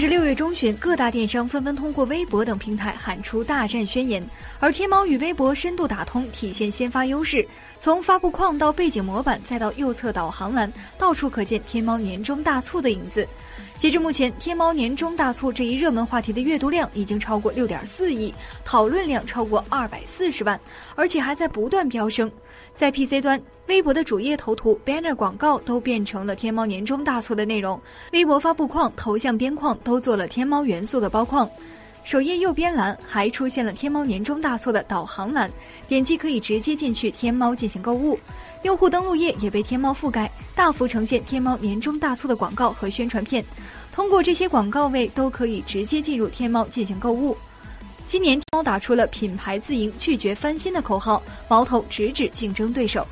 至六月中旬，各大电商纷纷通过微博等平台喊出大战宣言，而天猫与微博深度打通，体现先发优势。从发布框到背景模板，再到右侧导航栏，到处可见天猫年终大促的影子。截至目前，天猫年终大促这一热门话题的阅读量已经超过六点四亿，讨论量超过二百四十万，而且还在不断飙升。在 PC 端，微博的主页头图、banner 广告都变成了天猫年终大促的内容，微博发布框、头像边框都做了天猫元素的包框。首页右边栏还出现了天猫年终大促的导航栏，点击可以直接进去天猫进行购物。用户登录页也被天猫覆盖，大幅呈现天猫年终大促的广告和宣传片。通过这些广告位都可以直接进入天猫进行购物。今年天猫打出了品牌自营、拒绝翻新的口号，矛头直指竞争对手。